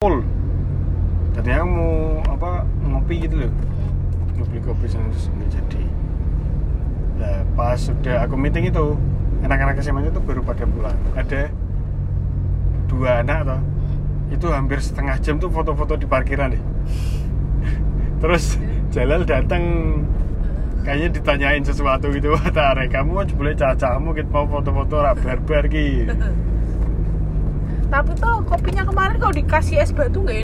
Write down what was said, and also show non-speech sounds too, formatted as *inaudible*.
full tadinya aku mau apa ngopi gitu loh. Mau beli kopi terus nggak jadi nah pas sudah aku meeting itu anak-anak SMA itu baru pada pulang. Ada dua anak toh. Itu hampir setengah jam tuh foto-foto di parkiran deh. *laughs* Terus Jalal datang kayaknya ditanyain sesuatu gitu. *laughs* Kata Are kamu boleh cacamu kita mau foto-foto rak barbar ki *laughs* Tapi tuh kopinya kemarin kalau dikasih es batu nggak